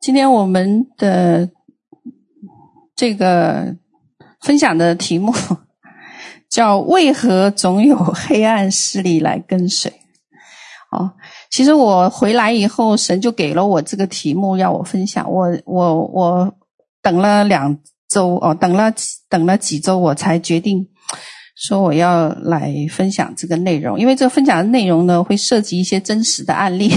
今天我们的这个分享的题目 叫“为何总有黑暗势力来跟随”。哦，其实我回来以后，神就给了我这个题目要我分享。我我我等了两周哦，等了等了几周，我才决定说我要来分享这个内容，因为这个分享的内容呢，会涉及一些真实的案例。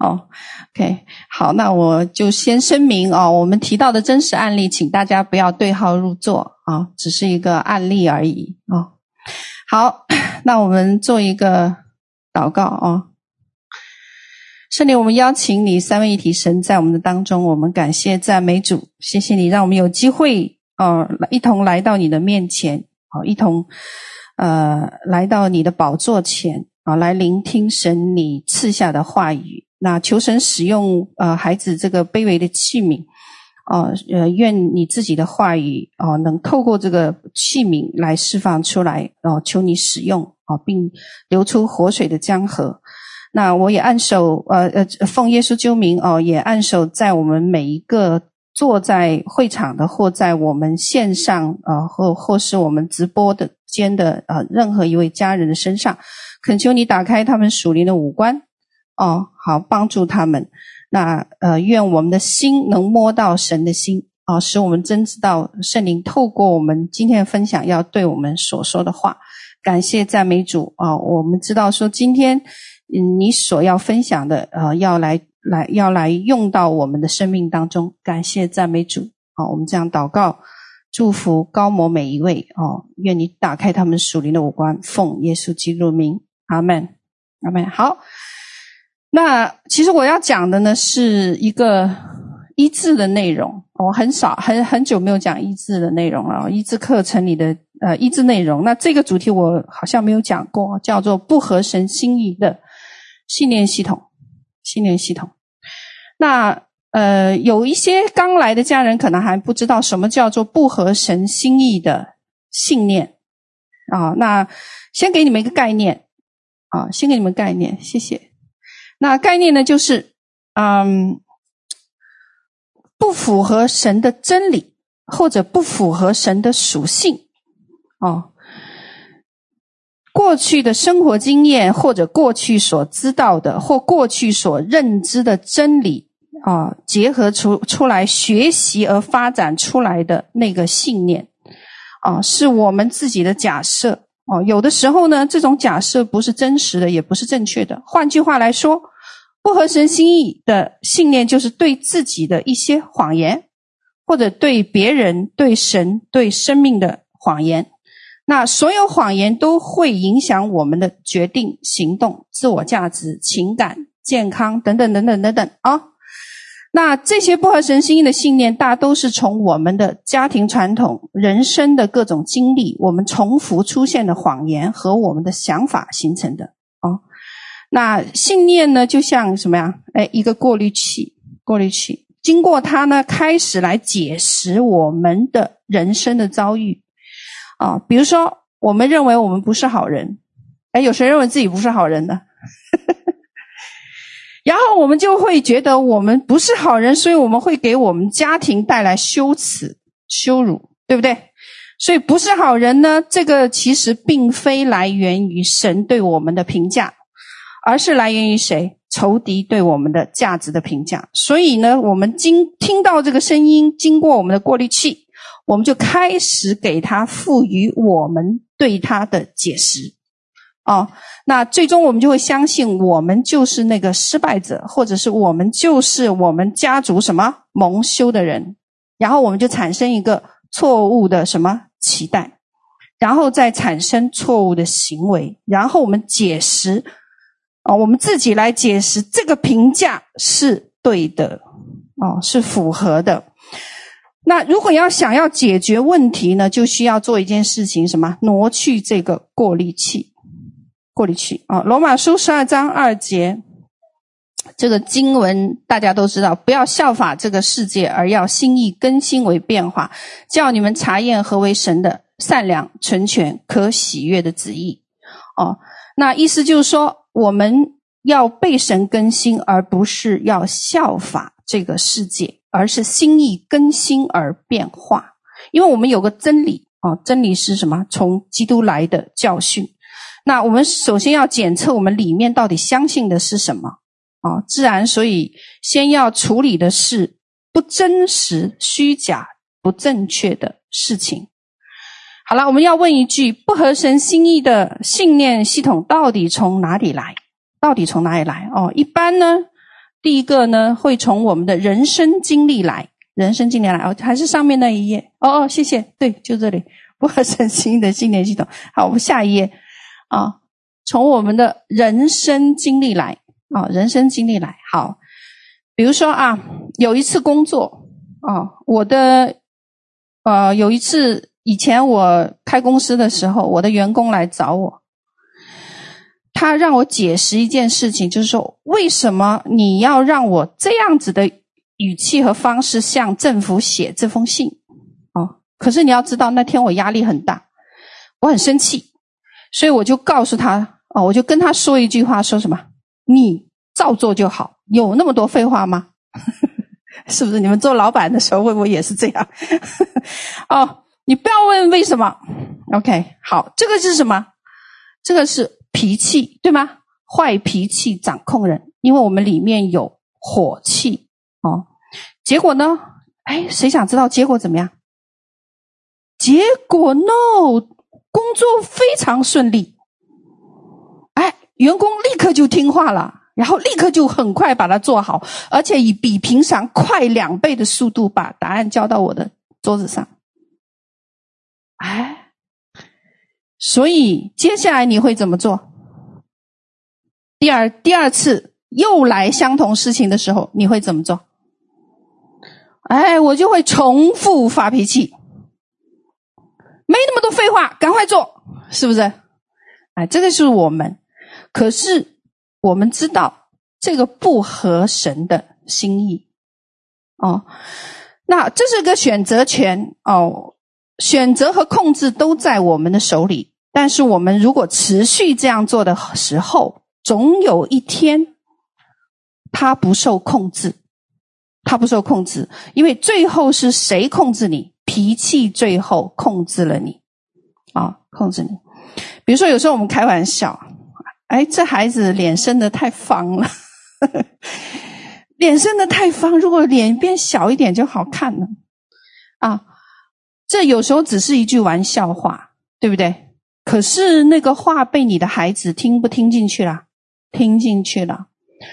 哦，OK，好，那我就先声明哦，我们提到的真实案例，请大家不要对号入座啊，只是一个案例而已哦。好，那我们做一个祷告哦。圣灵，我们邀请你三位一体神在我们的当中，我们感谢赞美主，谢谢你让我们有机会哦，一同来到你的面前，好，一同呃来到你的宝座前啊，来聆听神你赐下的话语。那求神使用呃孩子这个卑微的器皿，哦呃愿你自己的话语哦能透过这个器皿来释放出来哦，求你使用哦，并流出活水的江河。那我也按手呃呃奉耶稣救名哦，也按手在我们每一个坐在会场的或在我们线上呃或或是我们直播的间的呃任何一位家人的身上，恳求你打开他们属灵的五官。哦，好，帮助他们。那呃，愿我们的心能摸到神的心哦，使我们真知道圣灵透过我们今天的分享要对我们所说的话。感谢赞美主啊、我们知道说今天嗯，你所要分享的呃，要来来要来用到我们的生命当中。感谢赞美主啊、我们这样祷告，祝福高摩每一位哦。愿你打开他们属灵的五官，奉耶稣基督名，阿门，阿门。好。那其实我要讲的呢，是一个医治的内容。我很少很很久没有讲医治的内容了，医治课程里的呃医治内容。那这个主题我好像没有讲过，叫做不合神心意的信念系统。信念系统。那呃有一些刚来的家人可能还不知道什么叫做不合神心意的信念啊。那先给你们一个概念啊，先给你们概念，谢谢。那概念呢，就是，嗯，不符合神的真理，或者不符合神的属性，哦，过去的生活经验，或者过去所知道的，或过去所认知的真理，啊、结合出出来学习而发展出来的那个信念，啊、是我们自己的假设。哦，有的时候呢，这种假设不是真实的，也不是正确的。换句话来说，不合神心意的信念，就是对自己的一些谎言，或者对别人、对神、对生命的谎言。那所有谎言都会影响我们的决定、行动、自我价值、情感、健康等等等等等等啊。那这些不合神心意的信念，大都是从我们的家庭传统、人生的各种经历、我们重复出现的谎言和我们的想法形成的哦。那信念呢，就像什么呀？哎，一个过滤器，过滤器，经过它呢，开始来解释我们的人生的遭遇啊。比如说，我们认为我们不是好人，哎，有谁认为自己不是好人呢？然后我们就会觉得我们不是好人，所以我们会给我们家庭带来羞耻、羞辱，对不对？所以不是好人呢，这个其实并非来源于神对我们的评价，而是来源于谁？仇敌对我们的价值的评价。所以呢，我们经听到这个声音，经过我们的过滤器，我们就开始给他赋予我们对他的解释。哦，那最终我们就会相信，我们就是那个失败者，或者是我们就是我们家族什么蒙羞的人，然后我们就产生一个错误的什么期待，然后再产生错误的行为，然后我们解释，啊，我们自己来解释这个评价是对的，哦，是符合的。那如果要想要解决问题呢，就需要做一件事情，什么？挪去这个过滤器。过滤器啊，罗马书十二章二节，这个经文大家都知道，不要效法这个世界，而要心意更新为变化，叫你们查验何为神的善良、纯全、可喜悦的旨意。哦，那意思就是说，我们要被神更新，而不是要效法这个世界，而是心意更新而变化。因为我们有个真理哦，真理是什么？从基督来的教训。那我们首先要检测我们里面到底相信的是什么啊？自然，所以先要处理的是不真实、虚假、不正确的事情。好了，我们要问一句：不合神心意的信念系统到底从哪里来？到底从哪里来？哦，一般呢，第一个呢会从我们的人生经历来，人生经历来。哦，还是上面那一页。哦哦，谢谢。对，就这里，不合神心意的信念系统。好，我们下一页。啊，从我们的人生经历来啊，人生经历来好。比如说啊，有一次工作啊，我的呃，有一次以前我开公司的时候，我的员工来找我，他让我解释一件事情，就是说，为什么你要让我这样子的语气和方式向政府写这封信？哦，可是你要知道，那天我压力很大，我很生气。所以我就告诉他，哦，我就跟他说一句话，说什么？你照做就好，有那么多废话吗？是不是？你们做老板的时候会不会也是这样？哦，你不要问为什么。OK，好，这个是什么？这个是脾气，对吗？坏脾气掌控人，因为我们里面有火气哦。结果呢？哎，谁想知道结果怎么样？结果 no。工作非常顺利，哎，员工立刻就听话了，然后立刻就很快把它做好，而且以比平常快两倍的速度把答案交到我的桌子上。哎，所以接下来你会怎么做？第二第二次又来相同事情的时候，你会怎么做？哎，我就会重复发脾气。没那么多废话，赶快做，是不是？哎，这个是我们。可是我们知道这个不合神的心意哦。那这是个选择权哦，选择和控制都在我们的手里。但是我们如果持续这样做的时候，总有一天，它不受控制，它不受控制，因为最后是谁控制你？脾气最后控制了你，啊、控制你。比如说，有时候我们开玩笑，哎，这孩子脸生的太方了，呵呵，脸生的太方，如果脸变小一点就好看了，啊，这有时候只是一句玩笑话，对不对？可是那个话被你的孩子听不听进去了？听进去了，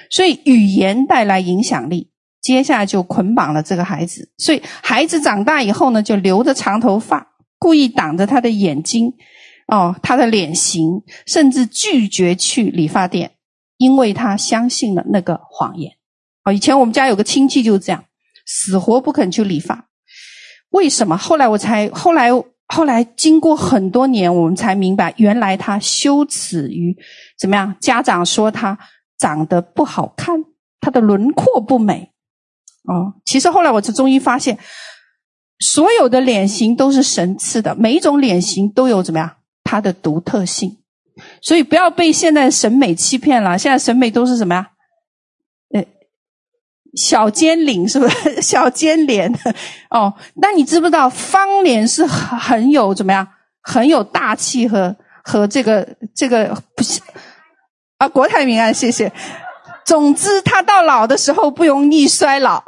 所以语言带来影响力。接下来就捆绑了这个孩子，所以孩子长大以后呢，就留着长头发，故意挡着他的眼睛，哦，他的脸型，甚至拒绝去理发店，因为他相信了那个谎言。哦，以前我们家有个亲戚就是这样，死活不肯去理发。为什么？后来我才，后来，后来经过很多年，我们才明白，原来他羞耻于怎么样？家长说他长得不好看，他的轮廓不美。哦，其实后来我就终于发现，所有的脸型都是神赐的，每一种脸型都有怎么样它的独特性，所以不要被现在审美欺骗了。现在审美都是什么呀？呃，小尖领是不是？小尖脸哦，那你知不知道方脸是很很有怎么样？很有大气和和这个这个不是啊？国泰民安，谢谢。总之，他到老的时候不容易衰老，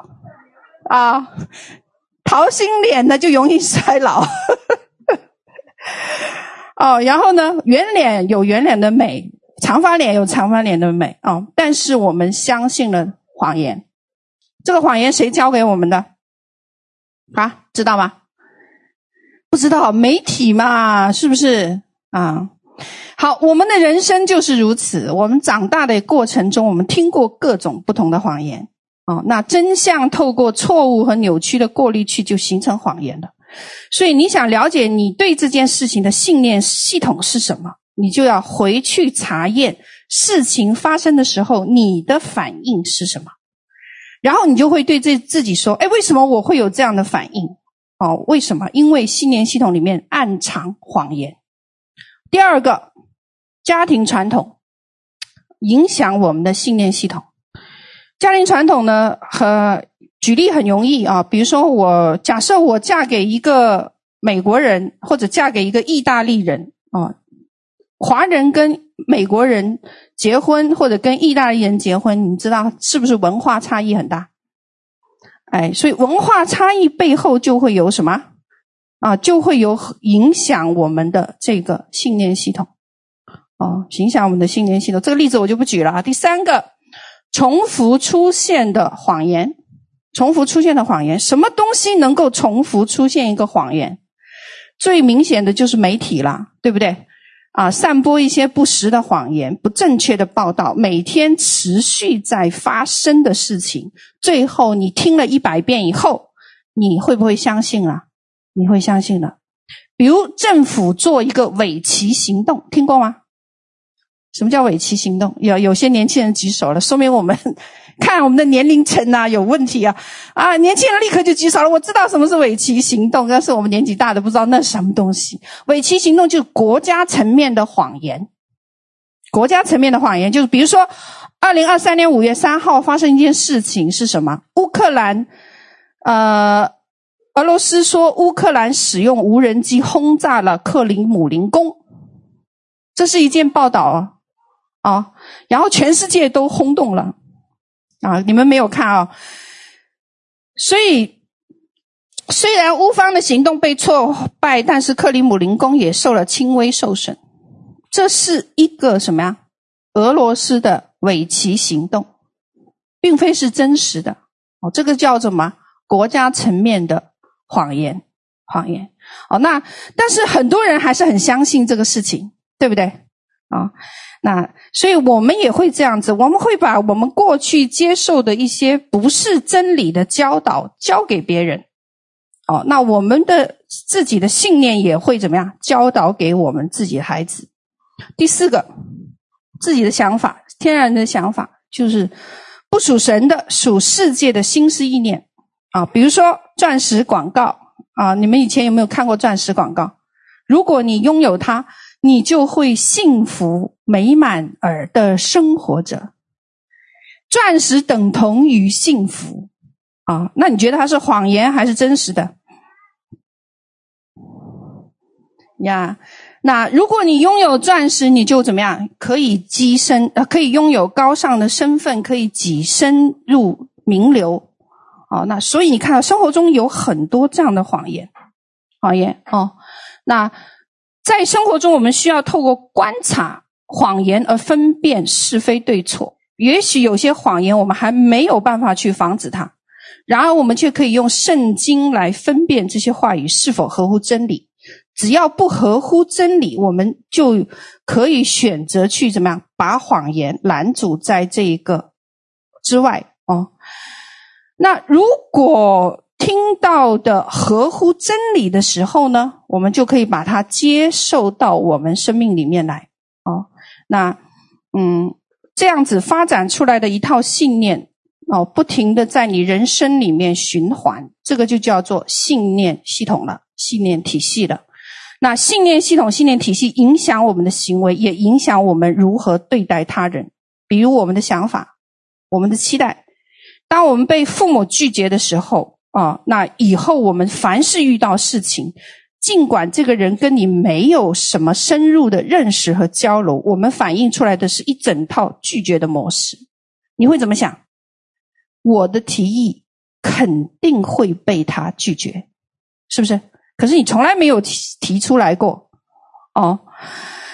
啊，桃心脸的就容易衰老。哦，然后呢，圆脸有圆脸的美，长发脸有长发脸的美，哦，但是我们相信了谎言，这个谎言谁教给我们的？啊，知道吗？不知道，媒体嘛，是不是？啊。好，我们的人生就是如此。我们长大的过程中，我们听过各种不同的谎言。哦，那真相透过错误和扭曲的过滤器，就形成谎言了。所以，你想了解你对这件事情的信念系统是什么，你就要回去查验事情发生的时候你的反应是什么，然后你就会对这自己说：“哎，为什么我会有这样的反应？哦，为什么？因为信念系统里面暗藏谎言。”第二个。家庭传统影响我们的信念系统。家庭传统呢，和举例很容易啊，比如说我假设我嫁给一个美国人，或者嫁给一个意大利人啊，华人跟美国人结婚，或者跟意大利人结婚，你知道是不是文化差异很大？哎，所以文化差异背后就会有什么啊？就会有影响我们的这个信念系统哦，影响我们的信念系统。这个例子我就不举了啊。第三个，重复出现的谎言。重复出现的谎言，什么东西能够重复出现一个谎言？最明显的就是媒体了，对不对？啊，散播一些不实的谎言、不正确的报道，每天持续在发生的事情，最后你听了一百遍以后，你会不会相信了？你会相信的？比如政府做一个尾旗行动，听过吗？什么叫尾旗行动？有有些年轻人举手了，说明我们。看我们的年龄层呐，有问题啊！啊，年轻人立刻就举手了。我知道什么是尾旗行动，但是我们年纪大的不知道那是什么东西。尾旗行动就是国家层面的谎言，国家层面的谎言就是，比如说，二零二三年五月三号发生一件事情是什么？乌克兰，呃，俄罗斯说乌克兰使用无人机轰炸了克里姆林宫，这是一件报道啊，啊，然后全世界都轰动了。啊，你们没有看啊，所以虽然乌方的行动被挫败，但是克里姆林宫也受了轻微受损。这是一个什么呀？俄罗斯的尾旗行动，并非是真实的。哦，这个叫什么？国家层面的谎言，谎言。哦，那但是很多人还是很相信这个事情，对不对？啊。那所以我们也会这样子，我们会把我们过去接受的一些不是真理的教导教给别人，哦，那我们的自己的信念也会怎么样教导给我们自己的孩子。第四个，自己的想法，天然的想法就是不属神的，属世界的心思意念啊，比如说钻石广告啊，你们以前有没有看过钻石广告？如果你拥有它。你就会幸福美满而的生活着。钻石等同于幸福啊？那你觉得它是谎言还是真实的？呀，那如果你拥有钻石，你就怎么样？可以跻身，呃，可以拥有高尚的身份，可以跻身入名流。哦，那所以你看到生活中有很多这样的谎言，谎言哦，那。在生活中，我们需要透过观察谎言而分辨是非对错。也许有些谎言我们还没有办法去防止它，然而我们却可以用圣经来分辨这些话语是否合乎真理。只要不合乎真理，我们就可以选择去怎么样把谎言拦阻在这一个之外哦。那如果听到的合乎真理的时候呢，我们就可以把它接受到我们生命里面来。哦，那嗯，这样子发展出来的一套信念哦，不停的在你人生里面循环，这个就叫做信念系统了，信念体系了。那信念系统、信念体系影响我们的行为，也影响我们如何对待他人。比如我们的想法、我们的期待，当我们被父母拒绝的时候。啊、那以后我们凡是遇到事情，尽管这个人跟你没有什么深入的认识和交流，我们反映出来的是一整套拒绝的模式。你会怎么想？我的提议肯定会被他拒绝，是不是？可是你从来没有提提出来过。哦，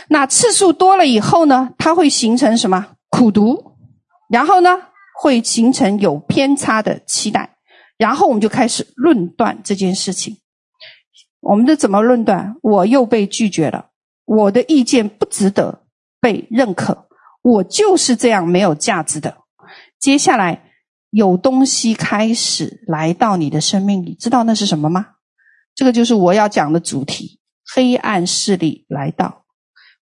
那次数多了以后呢，他会形成什么？苦读，然后呢，会形成有偏差的期待。然后我们就开始论断这件事情，我们的怎么论断？我又被拒绝了，我的意见不值得被认可，我就是这样没有价值的。接下来有东西开始来到你的生命里，知道那是什么吗？这个就是我要讲的主题：黑暗势力来到，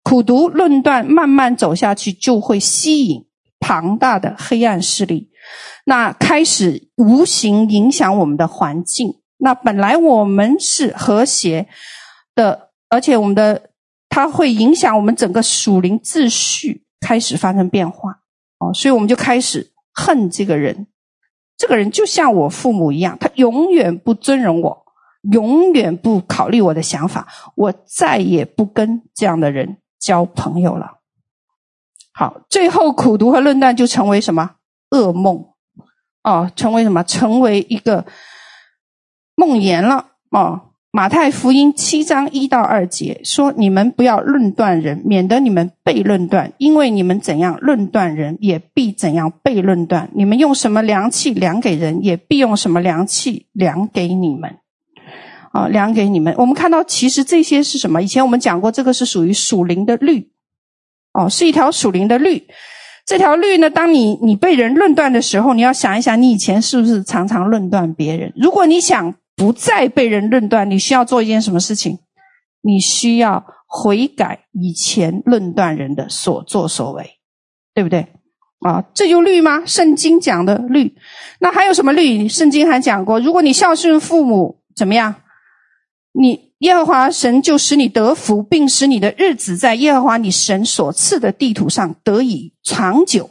苦读论断慢慢走下去，就会吸引庞大的黑暗势力。那开始无形影响我们的环境。那本来我们是和谐的，而且我们的它会影响我们整个属灵秩序开始发生变化。哦，所以我们就开始恨这个人，这个人就像我父母一样，他永远不尊荣我，永远不考虑我的想法，我再也不跟这样的人交朋友了。好，最后苦读和论断就成为什么？噩梦哦，成为什么？成为一个梦魇了哦。马太福音七章一到二节说：“你们不要论断人，免得你们被论断。因为你们怎样论断人，也必怎样被论断。你们用什么量器量给人，也必用什么量器量给你们。啊，量给你们。我们看到，其实这些是什么？以前我们讲过，这个是属于属灵的律，哦，是一条属灵的律。这条律呢，当你你被人论断的时候，你要想一想，你以前是不是常常论断别人？如果你想。”不再被人论断，你需要做一件什么事情？你需要悔改以前论断人的所作所为，对不对？啊，这就律吗？圣经讲的律。那还有什么律？圣经还讲过，如果你孝顺父母，怎么样？你耶和华神就使你得福，并使你的日子在耶和华你神所赐的地图上得以长久。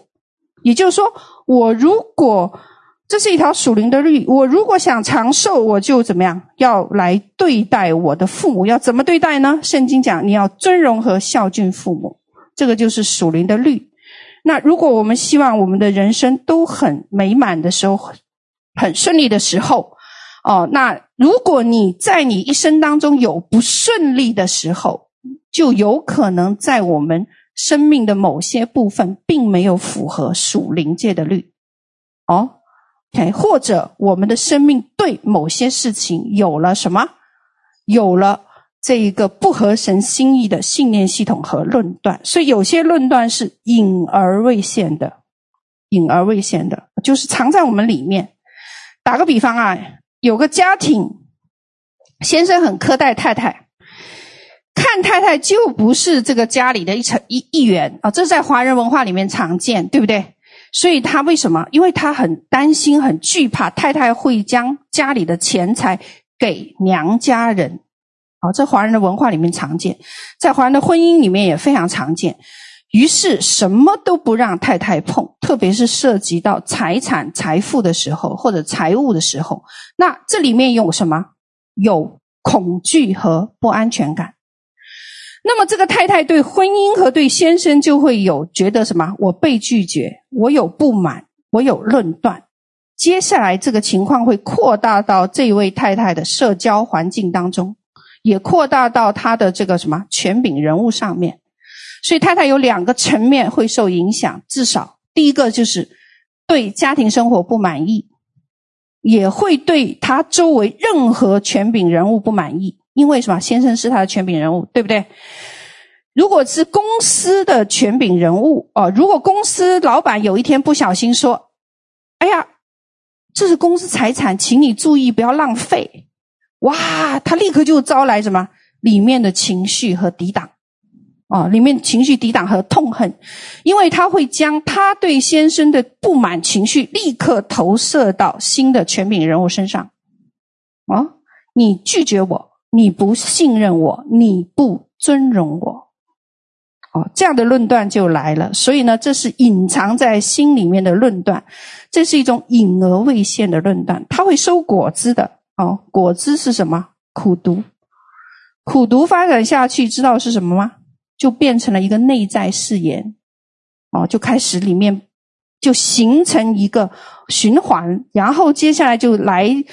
也就是说，我如果这是一条属灵的律。我如果想长寿，我就怎么样？要来对待我的父母，要怎么对待呢？圣经讲，你要尊荣和孝敬父母，这个就是属灵的律。那如果我们希望我们的人生都很美满的时候，很顺利的时候，哦，那如果你在你一生当中有不顺利的时候，就有可能在我们生命的某些部分并没有符合属灵界的律，哦。，OK，或者我们的生命对某些事情有了什么？有了这一个不合神心意的信念系统和论断，所以有些论断是隐而未现的，隐而未现的，就是藏在我们里面。打个比方啊，有个家庭，先生很苛待太太，看太太就不是这个家里的一成一一员啊，这在华人文化里面常见，对不对？所以他为什么？因为他很担心、很惧怕太太会将家里的钱财给娘家人。哦，这华人的文化里面常见，在华人的婚姻里面也非常常见。于是什么都不让太太碰，特别是涉及到财产、财富的时候，或者财务的时候。那这里面有什么？有恐惧和不安全感。那么，这个太太对婚姻和对先生就会有觉得什么？我被拒绝，我有不满，我有论断。接下来，这个情况会扩大到这位太太的社交环境当中，也扩大到她的这个什么权柄人物上面。所以，太太有两个层面会受影响。至少第一个就是对家庭生活不满意，也会对她周围任何权柄人物不满意。因为什么？先生是他的权柄人物，对不对？如果是公司的权柄人物哦，如果公司老板有一天不小心说：“哎呀，这是公司财产，请你注意不要浪费。”哇，他立刻就招来什么？里面的情绪和抵挡哦，里面情绪抵挡和痛恨，因为他会将他对先生的不满情绪立刻投射到新的权柄人物身上。哦，你拒绝我。你不信任我，你不尊荣我，哦，这样的论断就来了。所以呢，这是隐藏在心里面的论断，这是一种隐而未现的论断，它会收果子的。哦，果子是什么？苦毒，苦毒发展下去，知道是什么吗？就变成了一个内在誓言，哦，就开始里面就形成一个循环，然后接下来就来。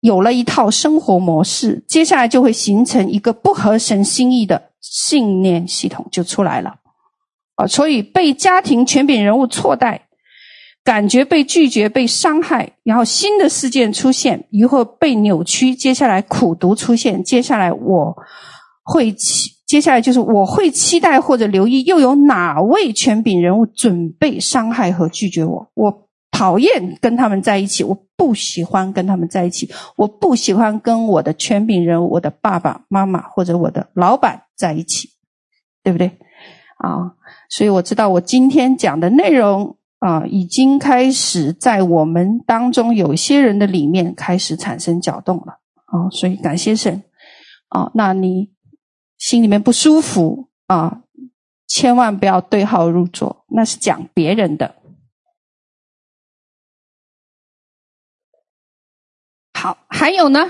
有了一套生活模式，接下来就会形成一个不合神心意的信念系统就出来了，啊，所以被家庭权柄人物错待，感觉被拒绝、被伤害，然后新的事件出现，以后被扭曲，接下来苦读出现，接下来我会期，接下来就是我会期待或者留意，又有哪位权柄人物准备伤害和拒绝我？我。讨厌跟他们在一起，我不喜欢跟他们在一起，我不喜欢跟我的权柄人物、我的爸爸妈妈或者我的老板在一起，对不对？啊，所以我知道我今天讲的内容啊，已经开始在我们当中有些人的里面开始产生搅动了啊，所以感谢神啊，那你心里面不舒服啊，千万不要对号入座，那是讲别人的。好，还有呢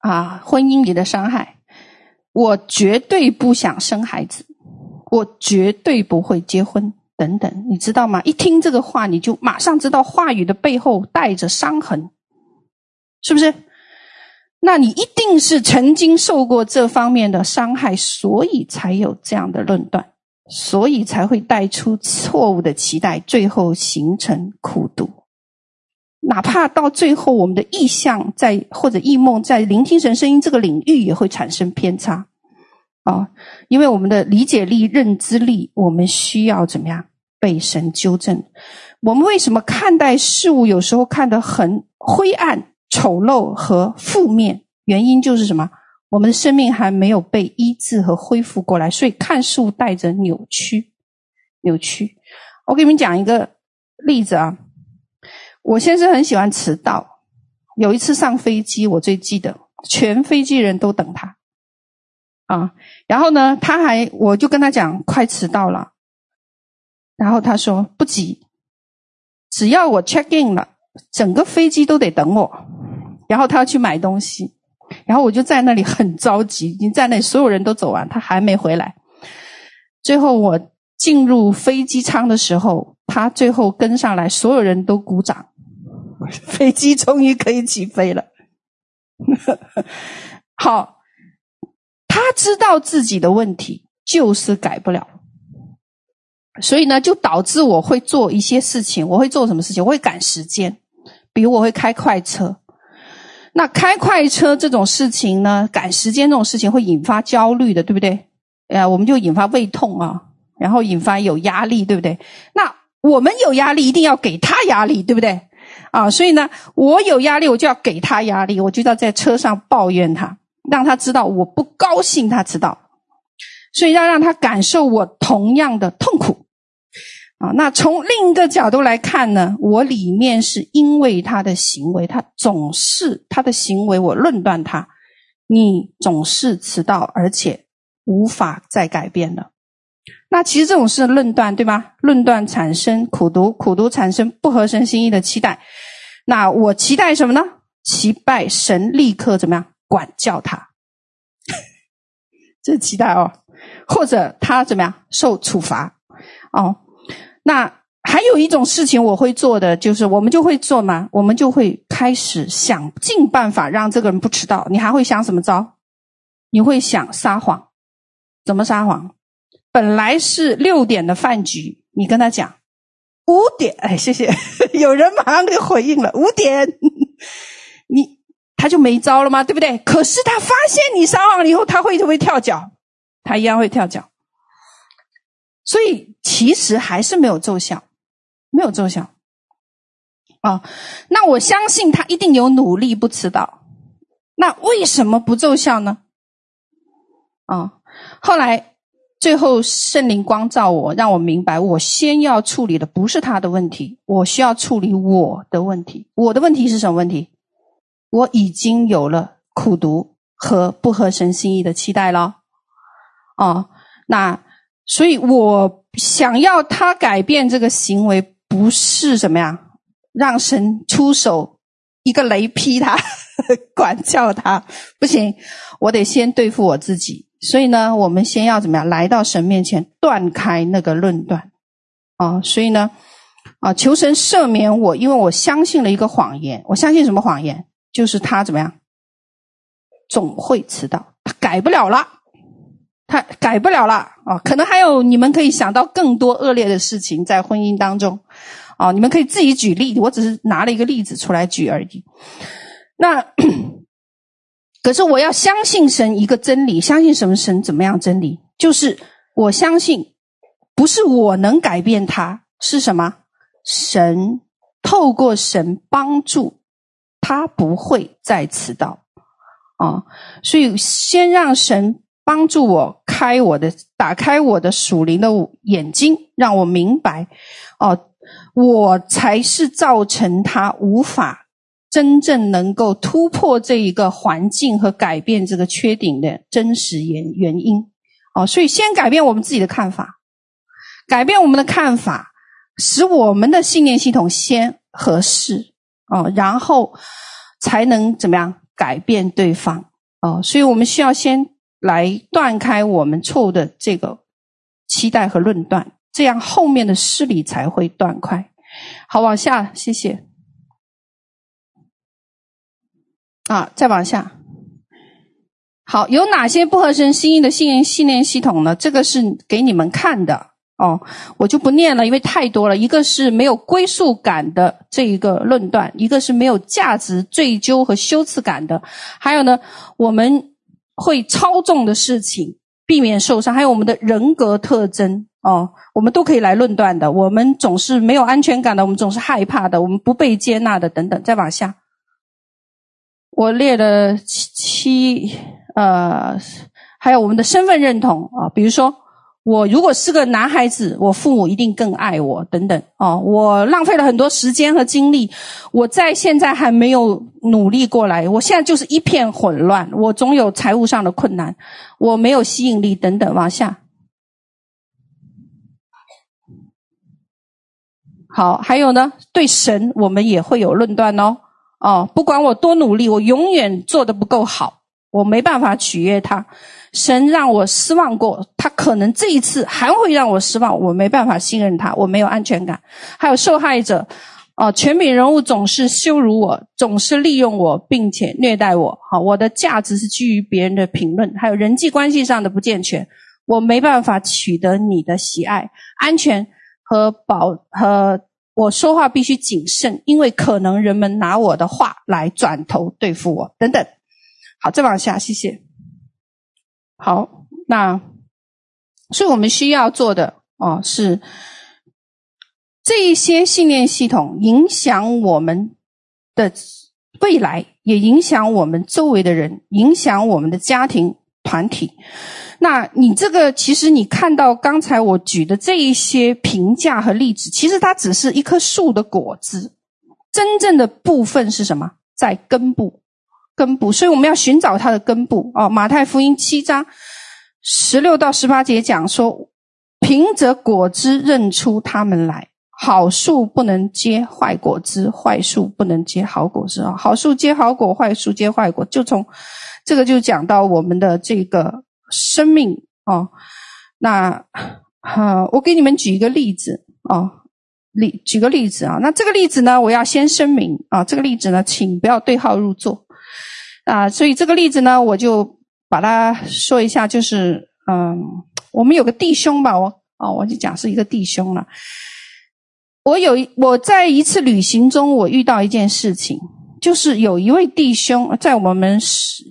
啊，婚姻里的伤害，我绝对不想生孩子，我绝对不会结婚，等等，你知道吗？一听这个话，你就马上知道话语的背后带着伤痕，是不是？那你一定是曾经受过这方面的伤害，所以才有这样的论断，所以才会带出错误的期待，最后形成苦读。哪怕到最后，我们的意向在或者异梦在聆听神声音这个领域也会产生偏差啊，因为我们的理解力、认知力，我们需要怎么样被神纠正？我们为什么看待事物有时候看得很灰暗？丑陋和负面，原因就是什么？我们的生命还没有被医治和恢复过来，所以看事物带着扭曲。扭曲。我给你们讲一个例子啊。我先生很喜欢迟到。有一次上飞机，我最记得，全飞机人都等他啊。然后呢，他还，我就跟他讲，快迟到了。然后他说不急，只要我 check in 了，整个飞机都得等我。然后他要去买东西，然后我就在那里很着急。已经在那里，所有人都走完，他还没回来。最后我进入飞机舱的时候，他最后跟上来，所有人都鼓掌，飞机终于可以起飞了。好，他知道自己的问题就是改不了，所以呢，就导致我会做一些事情。我会做什么事情？我会赶时间，比如我会开快车。那开快车这种事情呢，赶时间这种事情会引发焦虑的，对不对？呃，我们就引发胃痛啊，然后引发有压力，对不对？那我们有压力，一定要给他压力，对不对？啊，所以呢，我有压力，我就要给他压力，我就要在车上抱怨他，让他知道我不高兴他知道，所以要让他感受我同样的痛苦。啊，那从另一个角度来看呢，我里面是因为他的行为，他总是他的行为，我论断他，你总是迟到，而且无法再改变了。那其实这种是论断，对吗？论断产生苦读，苦读产生不合神心意的期待。那我期待什么呢？期待神立刻怎么样管教他？这期待哦，或者他怎么样受处罚哦。那还有一种事情我会做的，就是我们就会做嘛，我们就会开始想尽办法让这个人不迟到。你还会想什么招？你会想撒谎？怎么撒谎？本来是六点的饭局，你跟他讲五点。哎，谢谢，有人马上给回应了五点，你他就没招了吗？对不对？可是他发现你撒谎了以后，他会不会跳脚？他一样会跳脚。所以其实还是没有奏效，没有奏效啊！那我相信他一定有努力不迟到。那为什么不奏效呢？啊！后来最后圣灵光照我，让我明白，我先要处理的不是他的问题，我需要处理我的问题。我的问题是什么问题？我已经有了苦毒和不合神心意的期待了。啊，那。所以我想要他改变这个行为，不是什么呀？让神出手一个雷劈他，管教他，不行，我得先对付我自己。所以呢，我们先要怎么样？来到神面前，断开那个论断啊！所以呢，啊，求神赦免我，因为我相信了一个谎言。我相信什么谎言？就是他怎么样？总会迟到，他改不了了。他改不了了啊！可能还有你们可以想到更多恶劣的事情在婚姻当中啊！你们可以自己举例，我只是拿了一个例子出来举而已。那 可是我要相信神一个真理，相信什么神怎么样真理？就是我相信不是我能改变他，是什么？神透过神帮助他不会再迟到啊！所以先让神。帮助我开我的，打开我的属灵的眼睛，让我明白，哦，我才是造成他无法真正能够突破这一个环境和改变这个缺点的真实原原因。哦，所以先改变我们自己的看法，改变我们的看法，使我们的信念系统先合适。哦，然后才能怎么样改变对方哦。所以我们需要先来断开我们错误的这个期待和论断，这样后面的施礼才会断开。好，往下，谢谢。啊，再往下。好，有哪些不合神心意的信念信念系统呢？这个是给你们看的哦，我就不念了，因为太多了。一个是没有归属感的这一个论断，一个是没有价值、罪疚和羞耻感的，还有呢，我们会操纵的事情，避免受伤，还有我们的人格特征哦，我们都可以来论断的。我们总是没有安全感的，我们总是害怕的，我们不被接纳的，等等。再往下，我列了七七。呃，还有我们的身份认同啊，比如说我如果是个男孩子，我父母一定更爱我等等啊。我浪费了很多时间和精力，我在现在还没有努力过来，我现在就是一片混乱，我总有财务上的困难，我没有吸引力等等。往下，好，还有呢，对神我们也会有论断哦。哦，不管我多努力，我永远做得不够好。我没办法取悦他，神让我失望过，他可能这一次还会让我失望。我没办法信任他，我没有安全感。还有受害者，哦，权柄人物总是羞辱我，总是利用我，并且虐待我。好，我的价值是基于别人的评论，还有人际关系上的不健全，我没办法取得你的喜爱。安全和保和我说话必须谨慎，因为可能人们拿我的话来转头对付我，等等。好，再往下，谢谢。好，那所以我们需要做的哦，是这一些信念系统影响我们的未来，也影响我们周围的人，影响我们的家庭团体。那你这个，其实你看到刚才我举的这一些评价和例子，其实它只是一棵树的果子，真正的部分是什么？在根部。根部，所以我们要寻找它的根部哦。马太福音七章十六到十八节讲说，凭着果子认出他们来。好树不能结坏果子，坏树不能结好果子啊。好树结好果，坏树结坏果。就从这个就讲到我们的这个生命哦。那好，我给你们举一个例子哦，例举个例子啊。那这个例子呢，我要先声明啊，这个例子呢，请不要对号入座。啊，所以这个例子呢，我就把它说一下，就是嗯，我们有个弟兄吧，我哦，我就讲是一个弟兄了。我有我在一次旅行中，我遇到一件事情，就是有一位弟兄在我们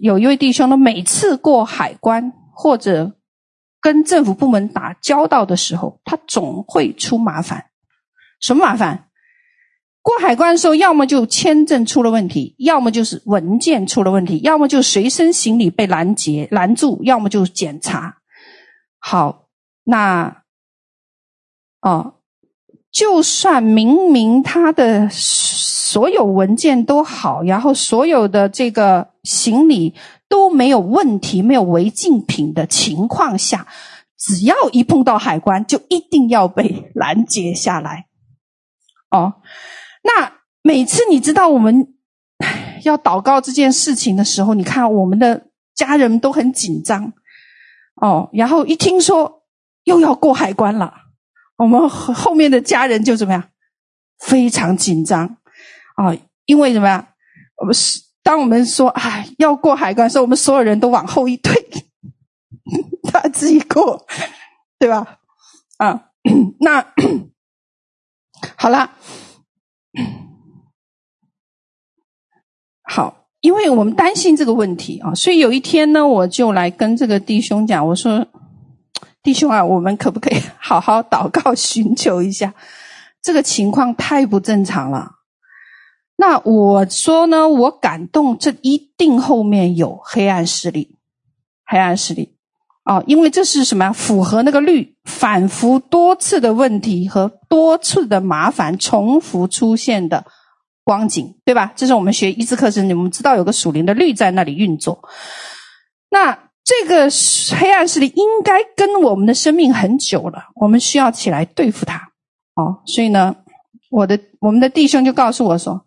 有一位弟兄呢，每次过海关或者跟政府部门打交道的时候，他总会出麻烦。什么麻烦？过海关的时候，要么就签证出了问题，要么就是文件出了问题，要么就随身行李被拦截拦住，要么就是检查。好，那哦，就算明明他的所有文件都好，然后所有的这个行李都没有问题，没有违禁品的情况下，只要一碰到海关，就一定要被拦截下来。哦。那每次你知道我们 要祷告这件事情的时候，你看我们的家人都很紧张哦。然后一听说又要过海关了，我们 后面的家人就怎么样？非常紧张啊！因为什么呀？我们是当我们说哎要过海关的时候，我们所有人都往后一退，他自己过，对吧？啊，那 好了。好，因为我们担心这个问题啊，所以有一天呢，我就来跟这个弟兄讲，我说：“弟兄啊，我们可不可以好好祷告，寻求一下？这个情况太不正常了。”那我说呢，我感动，这一定后面有黑暗势力，黑暗势力。哦，因为这是什么呀？符合那个律，反复多次的问题和多次的麻烦重复出现的光景，对吧？这是我们学一字课程，你们知道有个属灵的律在那里运作。那这个黑暗势力应该跟我们的生命很久了，我们需要起来对付它。哦，所以呢，我的我们的弟兄就告诉我说，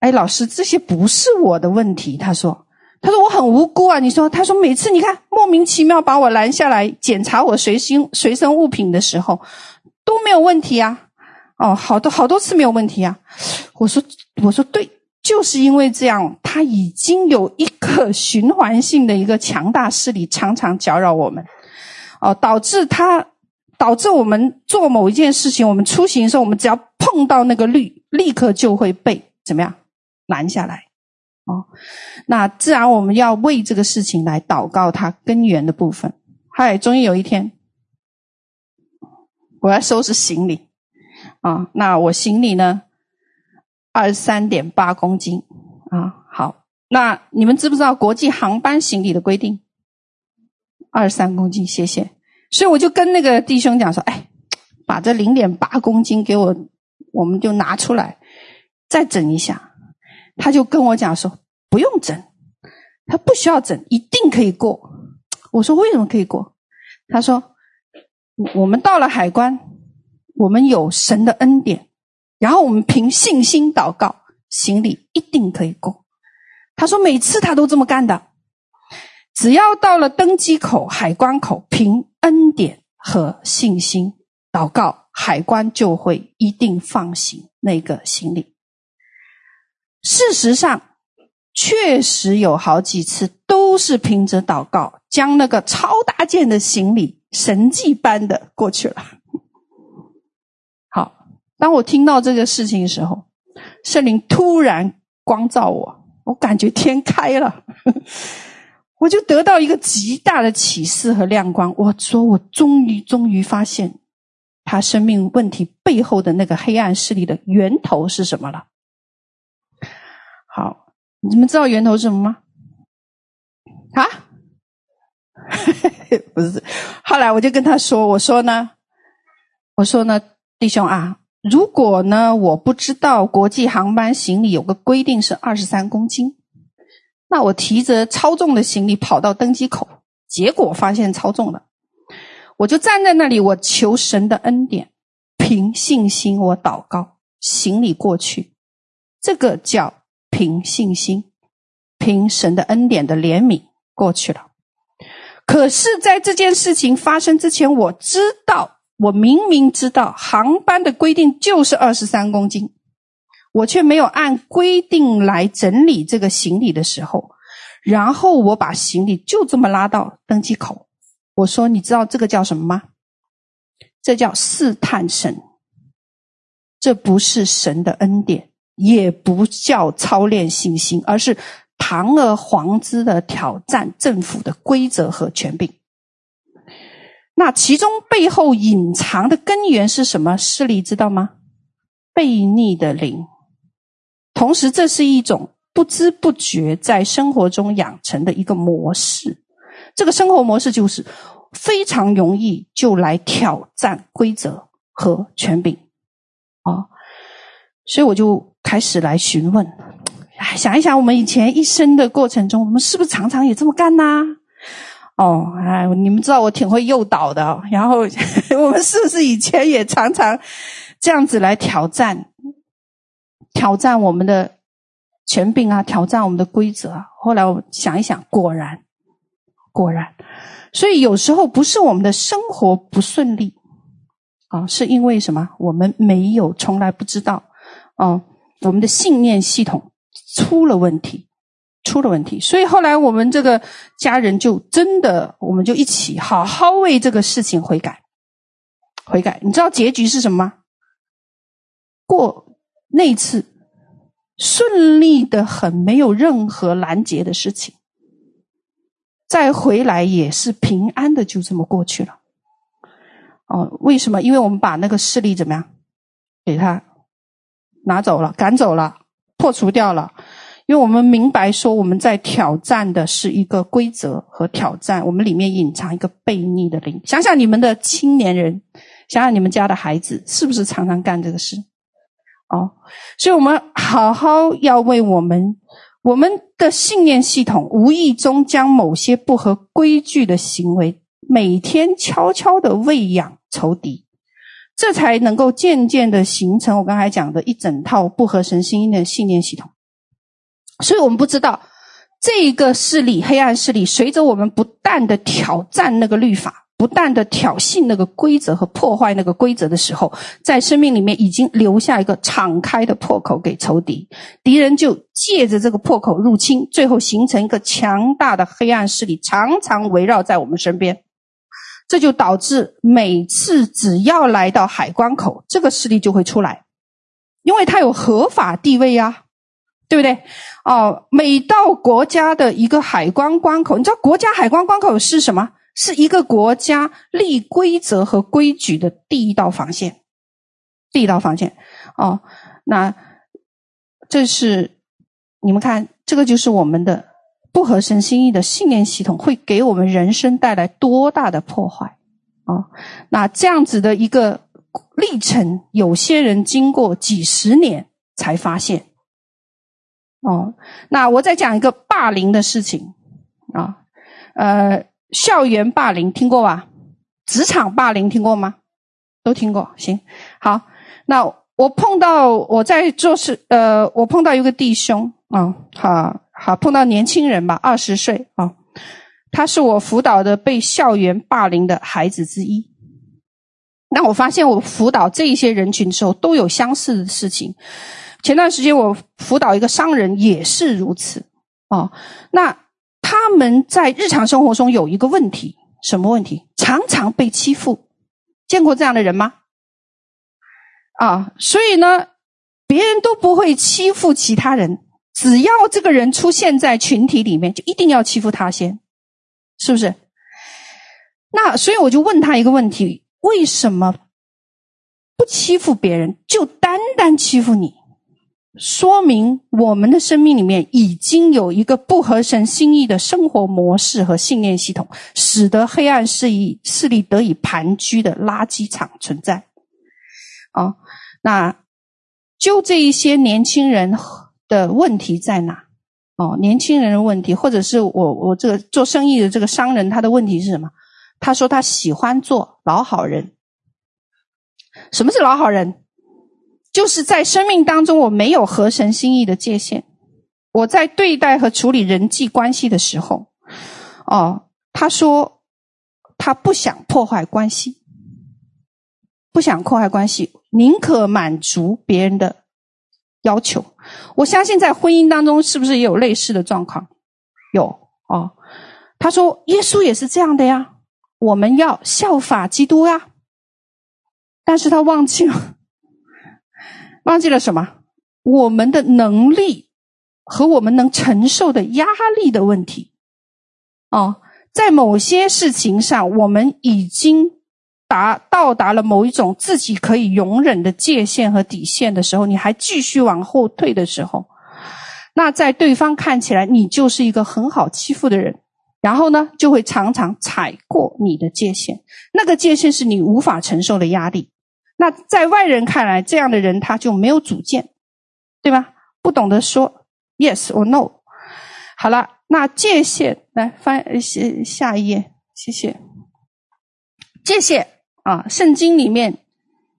哎，老师，这些不是我的问题。他说，他说我很无辜啊。你说，他说每次你看莫名其妙把我拦下来检查我随身随身物品的时候都没有问题啊。哦，好多好多次没有问题啊。我说，我说对，就是因为这样，他已经有一个循环性的一个强大势力常常搅扰我们，哦，导致他导致我们做某一件事情，我们出行的时候，我们只要碰到那个绿，立刻就会被怎么样？拦下来，哦，那自然我们要为这个事情来祷告它根源的部分。嗨，终于有一天，我要收拾行李啊。那我行李呢，二十三点八公斤啊。好，那你们知不知道国际航班行李的规定？二十三公斤，谢谢。所以我就跟那个弟兄讲说，哎，把这零点八公斤给我，我们就拿出来，再整一下。他就跟我讲说：“不用整，他不需要整，一定可以过。”我说：“为什么可以过？”他说：“我们到了海关，我们有神的恩典，然后我们凭信心祷告，行李一定可以过。”他说：“每次他都这么干的，只要到了登机口、海关口，凭恩典和信心祷告，海关就会一定放行那个行李。”事实上，确实有好几次都是凭着祷告，将那个超大件的行李神迹般的过去了。好，当我听到这个事情的时候，圣灵突然光照我，我感觉天开了，我就得到一个极大的启示和亮光。我说，我终于终于发现他生命问题背后的那个黑暗势力的源头是什么了。好，你们知道源头是什么吗？啊？不是。后来我就跟他说：“我说呢，我说呢，弟兄啊，如果呢，我不知道国际航班行李有个规定是二十三公斤，那我提着超重的行李跑到登机口，结果发现超重了，我就站在那里，我求神的恩典，凭信心我祷告，行李过去，这个叫。”凭信心，凭神的恩典的怜悯过去了。可是，在这件事情发生之前，我知道，我明明知道航班的规定就是二十三公斤，我却没有按规定来整理这个行李的时候，然后我把行李就这么拉到登机口。我说：“你知道这个叫什么吗？这叫试探神，这不是神的恩典。”也不叫操练信心，而是堂而皇之的挑战政府的规则和权柄。那其中背后隐藏的根源是什么势力？知道吗？悖逆的灵。同时，这是一种不知不觉在生活中养成的一个模式。这个生活模式就是非常容易就来挑战规则和权柄。啊，所以我就。开始来询问，哎，想一想，我们以前一生的过程中，我们是不是常常也这么干呢？哦，哎，你们知道我挺会诱导的。然后 我们是不是以前也常常这样子来挑战、挑战我们的权柄啊，挑战我们的规则？后来我想一想，果然，果然，所以有时候不是我们的生活不顺利啊，是因为什么？我们没有，从来不知道，哦。我们的信念系统出了问题，出了问题，所以后来我们这个家人就真的，我们就一起好好为这个事情悔改，悔改。你知道结局是什么吗？过那次顺利的很，没有任何拦截的事情，再回来也是平安的，就这么过去了。哦，为什么？因为我们把那个势力怎么样，给他。拿走了，赶走了，破除掉了，因为我们明白说我们在挑战的是一个规则和挑战，我们里面隐藏一个悖逆的灵。想想你们的青年人，想想你们家的孩子，是不是常常干这个事？哦，所以我们好好要为我们我们的信念系统，无意中将某些不合规矩的行为，每天悄悄的喂养仇敌。这才能够渐渐的形成我刚才讲的一整套不合神心意的信念系统。所以我们不知道这个势力，黑暗势力，随着我们不断的挑战那个律法。不断的挑衅那个规则和破坏那个规则的时候，在生命里面已经留下一个敞开的破口给仇敌，敌人就借着这个破口入侵，最后形成一个强大的黑暗势力，常常围绕在我们身边。这就导致每次只要来到海关口，这个势力就会出来，因为它有合法地位呀，对不对？哦，每到国家的一个海关关口，你知道国家海关关口是什么？是一个国家立规则和规矩的第一道防线，第一道防线哦。那这是你们看，这个就是我们的不合神心意的信念系统，会给我们人生带来多大的破坏哦。那这样子的一个历程，有些人经过几十年才发现哦。那我再讲一个霸凌的事情啊，呃。校园霸凌听过吧？职场霸凌听过吗？都听过。行，好。那我碰到我在做事，呃，我碰到一个弟兄啊、哦，好碰到年轻人吧，二十岁啊、哦，他是我辅导的被校园霸凌的孩子之一。那我发现我辅导这一些人群的时候，都有相似的事情。前段时间我辅导一个商人，也是如此哦。那。他们在日常生活中有一个问题，什么问题？常常被欺负，见过这样的人吗？啊，所以呢，别人都不会欺负其他人，只要这个人出现在群体里面，就一定要欺负他先，是不是？那所以我就问他一个问题：为什么不欺负别人，就单单欺负你？说明我们的生命里面已经有一个不合神心意的生活模式和信念系统，使得黑暗势力势力得以盘踞的垃圾场存在。哦，那就这一些年轻人的问题在哪？哦，年轻人的问题，或者是我我这个做生意的这个商人，他的问题是什么？他说他喜欢做老好人。什么是老好人？就是在生命当中，我没有合神心意的界限。我在对待和处理人际关系的时候，哦，他说他不想破坏关系，不想破坏关系，宁可满足别人的要求。我相信在婚姻当中，是不是也有类似的状况？有哦。他说耶稣也是这样的呀，我们要效法基督呀。但是他忘记了。忘记了什么？我们的能力和我们能承受的压力的问题。哦，在某些事情上，我们已经达到达了某一种自己可以容忍的界限和底线的时候，你还继续往后退的时候，那在对方看起来，你就是一个很好欺负的人，然后呢，就会常常踩过你的界限。那个界限是你无法承受的压力。那在外人看来，这样的人他就没有主见，对吧？不懂得说 yes or no。好了，那界限来翻下下一页，谢谢。界限啊，圣经里面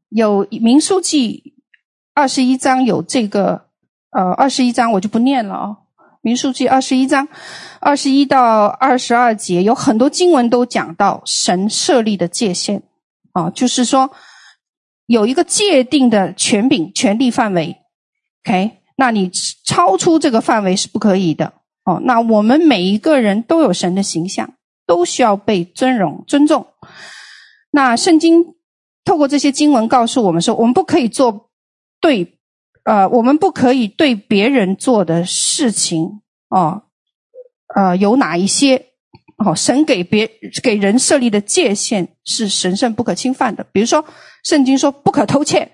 有民数记二十一章有这个，呃，二十一章我就不念了啊、哦。民数记二十一章二十一到二十二节有很多经文都讲到神设立的界限啊，就是说。有一个界定的权柄、权力范围，OK？那你超出这个范围是不可以的哦。那我们每一个人都有神的形象，都需要被尊荣、尊重。那圣经透过这些经文告诉我们说，我们不可以做对，呃，我们不可以对别人做的事情哦，呃，有哪一些？哦，神给别给人设立的界限是神圣不可侵犯的。比如说，圣经说不可偷窃，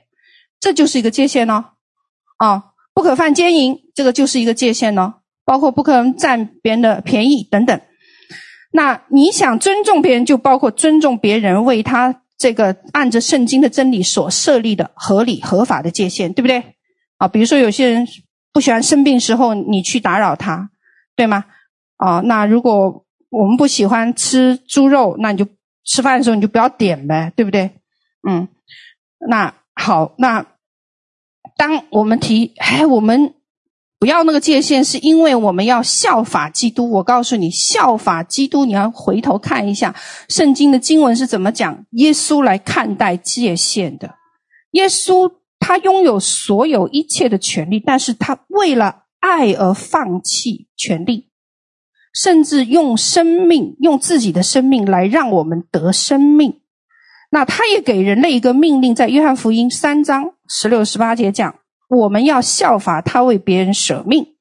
这就是一个界限哦。啊，不可犯奸淫，这个就是一个界限哦。包括不可能占别人的便宜等等。那你想尊重别人，就包括尊重别人为他这个按着圣经的真理所设立的合理合法的界限，对不对？啊，比如说有些人不喜欢生病时候你去打扰他，对吗？啊，那如果我们不喜欢吃猪肉，那你就吃饭的时候你就不要点呗，对不对？嗯，那好，那当我们提，哎，我们不要那个界限，是因为我们要效法基督。我告诉你，效法基督，你要回头看一下圣经的经文是怎么讲耶稣来看待界限的。耶稣他拥有所有一切的权利，但是他为了爱而放弃权利，甚至用生命，用自己的生命来让我们得生命。那他也给人类一个命令，在约翰福音三章十六、十八节讲，我们要效法他为别人舍命。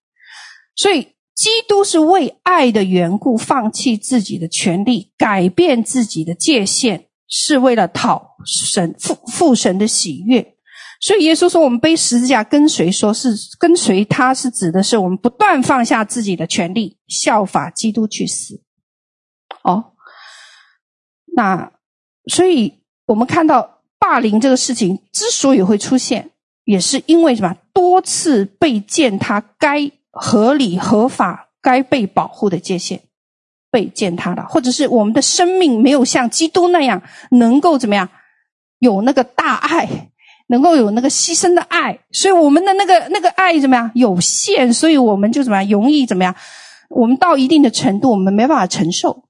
所以，基督是为爱的缘故放弃自己的权利，改变自己的界限，是为了讨神父父神的喜悦。所以，耶稣说，我们背十字架跟随，说是跟随他，是指的是我们不断放下自己的权利，效法基督去死。哦，那所以。我们看到霸凌这个事情之所以会出现，也是因为什么？多次被践踏该合理合法、该被保护的界限被践踏了，或者是我们的生命没有像基督那样能够怎么样有那个大爱，能够有那个牺牲的爱，所以我们的那个那个爱怎么样有限，所以我们就怎么样容易怎么样？我们到一定的程度，我们没办法承受，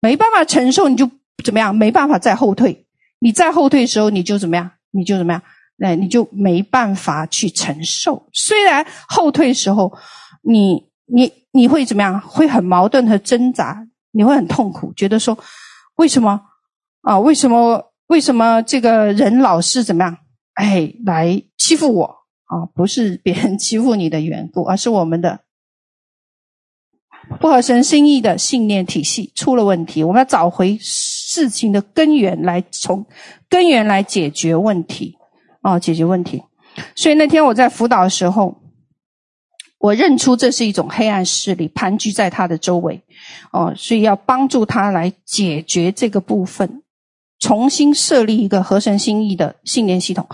没办法承受，你就怎么样？没办法再后退。你再后退的时候，你就怎么样？你就怎么样？那你就没办法去承受。虽然后退时候，你你你会怎么样？会很矛盾和挣扎，你会很痛苦，觉得说为什么啊？为什么为什么这个人老是怎么样？哎，来欺负我啊？不是别人欺负你的缘故，而是我们的不合神心意的信念体系出了问题。我们要找回。事情的根源，来从根源来解决问题哦，解决问题。所以那天我在辅导的时候，我认出这是一种黑暗势力盘踞在他的周围哦，所以要帮助他来解决这个部分，重新设立一个合神心意的信念系统。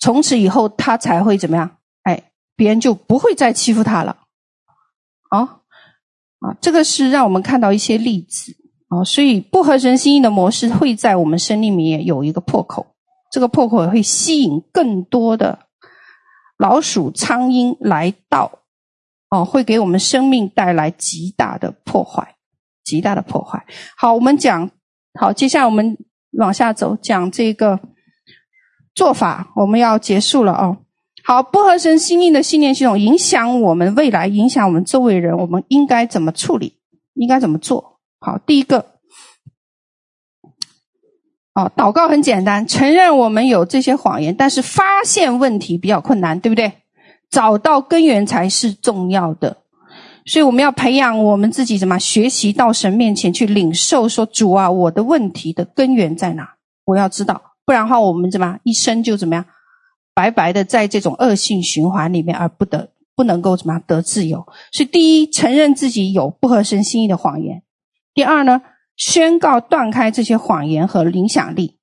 从此以后，他才会怎么样？哎，别人就不会再欺负他了。啊、啊，这个是让我们看到一些例子。哦，所以不合神心意的模式会在我们生命里面有一个破口，这个破口会吸引更多的老鼠、苍蝇来到，哦，会给我们生命带来极大的破坏，极大的破坏。好，我们讲，好，接下来我们往下走，讲这个做法，我们要结束了哦。好，不合神心意的信念系统影响我们未来，影响我们周围人，我们应该怎么处理？应该怎么做？好，第一个，哦，祷告很简单，承认我们有这些谎言，但是发现问题比较困难，对不对？找到根源才是重要的，所以我们要培养我们自己，怎么学习到神面前去领受，说主啊，我的问题的根源在哪？我要知道，不然的话，我们怎么一生就怎么样，白白的在这种恶性循环里面，而不得不能够怎么样得自由。所以，第一，承认自己有不合神心意的谎言。第二呢，宣告断开这些谎言和影响力，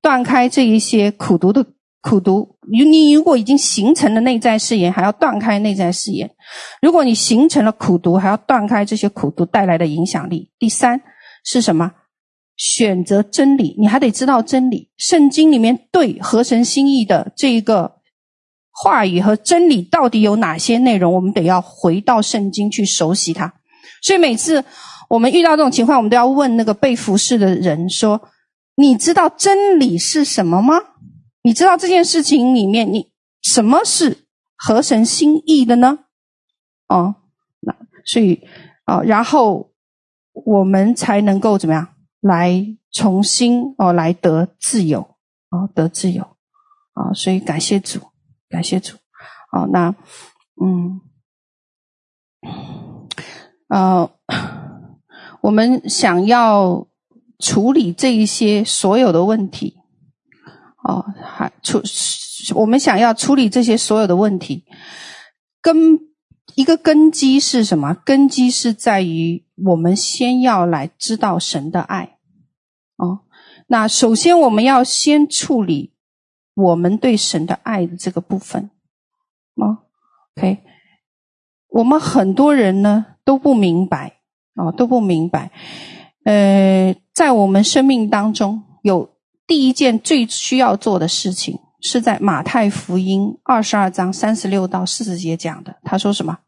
断开这一些苦毒的苦毒。你如果已经形成了内在誓言，还要断开内在誓言；如果你形成了苦毒，还要断开这些苦毒带来的影响力。第三是什么？选择真理，你还得知道真理。圣经里面对合神心意的这一个话语和真理到底有哪些内容？我们得要回到圣经去熟悉它。所以每次。我们遇到这种情况，我们都要问那个被服侍的人说：“你知道真理是什么吗？你知道这件事情里面，你什么是合神心意的呢？”哦，那所以啊、然后我们才能够怎么样来重新哦来得自由哦得自由啊、哦！所以感谢主，感谢主。哦，那嗯，呃。我们想要处理这一些所有的问题，哦，还处我们想要处理这些所有的问题，根一个根基是什么？根基是在于我们先要来知道神的爱，哦，那首先我们要先处理我们对神的爱的这个部分，哦，OK，我们很多人呢都不明白。哦，都不明白。呃，在我们生命当中，有第一件最需要做的事情，是在马太福音二十二章三十六到四十节讲的。他说什么？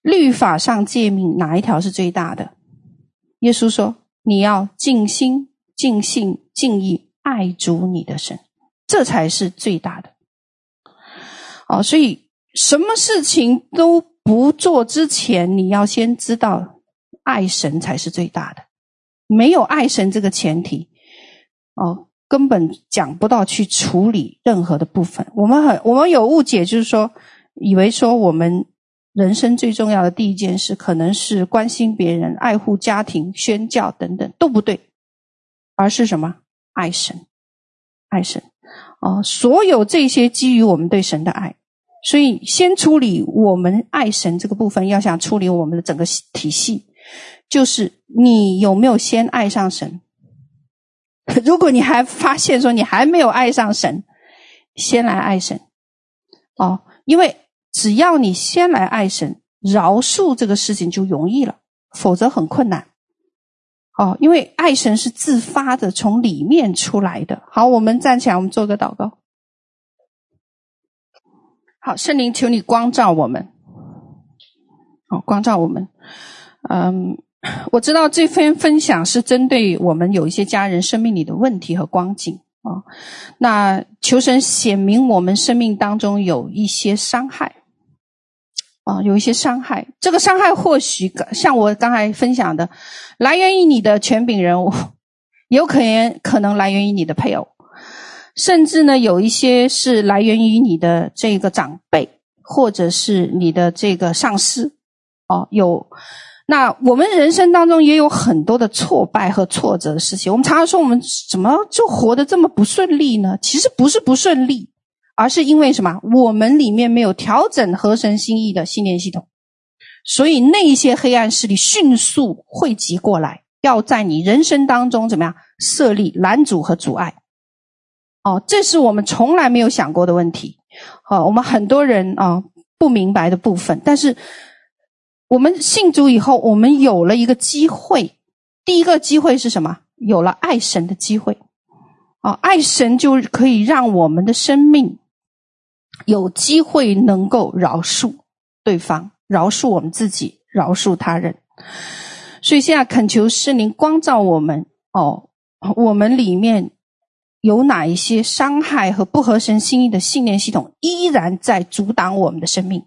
律法上诫命哪一条是最大的？耶稣说：“你要尽心、尽性、尽意爱主你的神，这才是最大的。”哦，所以什么事情都不做之前，你要先知道爱神才是最大的。没有爱神这个前提，哦，根本讲不到去处理任何的部分。我们很，我们有误解，就是说，以为说我们人生最重要的第一件事，可能是关心别人、爱护家庭、宣教等等，都不对，而是什么？爱神，爱神。哦，所有这些基于我们对神的爱。所以，先处理我们爱神这个部分。要想处理我们的整个体系，就是你有没有先爱上神？如果你还发现说你还没有爱上神，先来爱神哦。因为只要你先来爱神，饶恕这个事情就容易了，否则很困难哦。因为爱神是自发的，从里面出来的。好，我们站起来，我们做个祷告。好，圣灵，求你光照我们。好，光照我们。嗯，我知道这篇分享是针对我们有一些家人生命里的问题和光景啊。那求神显明我们生命当中有一些伤害啊，有一些伤害。这个伤害或许像我刚才分享的，来源于你的权柄人物，有可能可能来源于你的配偶。甚至呢，有一些是来源于你的这个长辈，或者是你的这个上司，哦，有。那我们人生当中也有很多的挫败和挫折的事情。我们常常说，我们怎么就活得这么不顺利呢？其实不是不顺利，而是因为什么？我们里面没有调整合神心意的信念系统，所以那一些黑暗势力迅速汇集过来，要在你人生当中怎么样设立拦阻和阻碍。哦，这是我们从来没有想过的问题。好，我们很多人啊不明白的部分，但是我们信主以后，我们有了一个机会。第一个机会是什么？有了爱神的机会。啊，爱神就可以让我们的生命有机会能够饶恕对方，饶恕我们自己，饶恕他人。所以现在恳求圣灵光照我们。哦，我们里面。有哪一些伤害和不合神心意的信念系统依然在阻挡我们的生命？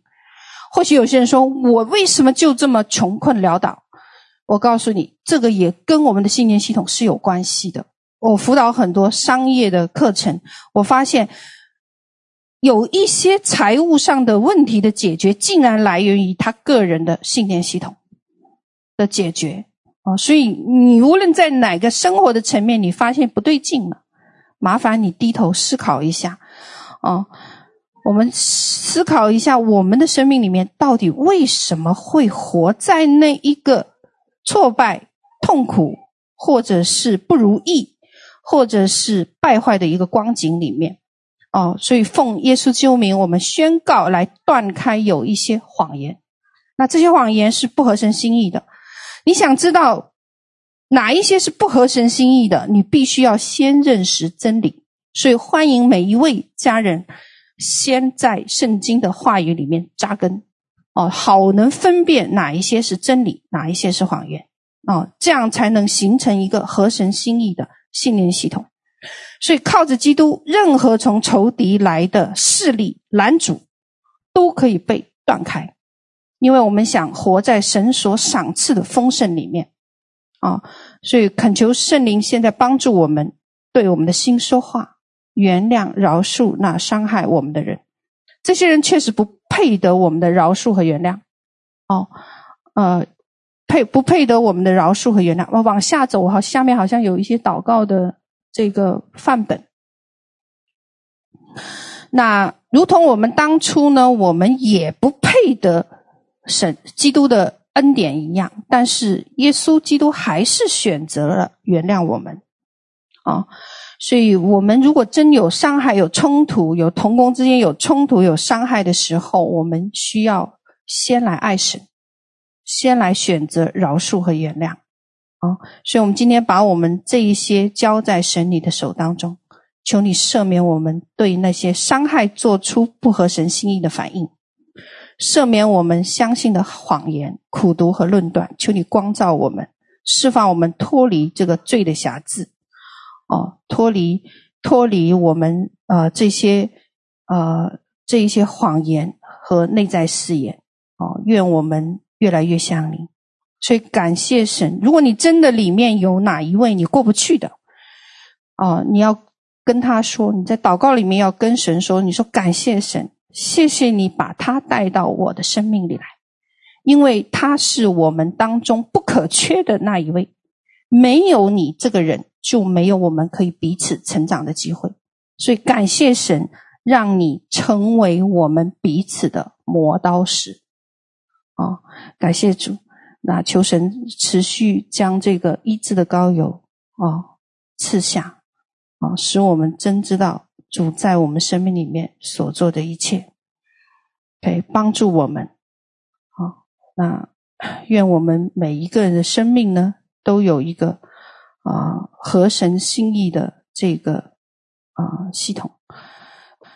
或许有些人说：“我为什么就这么穷困潦倒？”我告诉你，这个也跟我们的信念系统是有关系的。我辅导很多商业的课程，我发现有一些财务上的问题的解决，竟然来源于他个人的信念系统的解决。哦，所以你无论在哪个生活的层面，你发现不对劲了。麻烦你低头思考一下，哦，我们思考一下，我们的生命里面到底为什么会活在那一个挫败、痛苦，或者是不如意，或者是败坏的一个光景里面？哦，所以奉耶稣之名，我们宣告来断开有一些谎言。那这些谎言是不合神心意的。你想知道？哪一些是不合神心意的？你必须要先认识真理。所以欢迎每一位家人先在圣经的话语里面扎根，哦，好能分辨哪一些是真理，哪一些是谎言，哦，这样才能形成一个合神心意的信念系统。所以靠着基督，任何从仇敌来的势力拦阻都可以被断开，因为我们想活在神所赏赐的丰盛里面。啊、哦，所以恳求圣灵现在帮助我们，对我们的心说话，原谅、饶恕那伤害我们的人。这些人确实不配得我们的饶恕和原谅。哦，呃，配不配得我们的饶恕和原谅？我往下走，好，下面好像有一些祷告的这个范本。那如同我们当初呢，我们也不配得神基督的。恩典一样，但是耶稣基督还是选择了原谅我们，啊，所以我们如果真有伤害、有冲突、有同工之间有冲突、有伤害的时候，我们需要先来爱神，先来选择饶恕和原谅，啊，所以我们今天把我们这一些交在神你的手当中，求你赦免我们对那些伤害做出不合神心意的反应，赦免我们相信的谎言、苦读和论断，求你光照我们，释放我们脱离这个罪的辖制，哦，脱离脱离我们呃这些呃这一些谎言和内在誓言，哦，愿我们越来越像你。所以感谢神，如果你真的里面有哪一位你过不去的，哦，你要跟他说，你在祷告里面要跟神说，你说感谢神，谢谢你把他带到我的生命里来，因为他是我们当中不可缺的那一位，没有你这个人就没有我们可以彼此成长的机会，所以感谢神，让你成为我们彼此的磨刀石，哦，感谢主。那求神持续将这个医治的膏油哦赐下，哦，使我们真知道主在我们生命里面所做的一切，可以帮助我们。好，那愿我们每一个人的生命呢，都有一个啊合神心意的这个啊系统。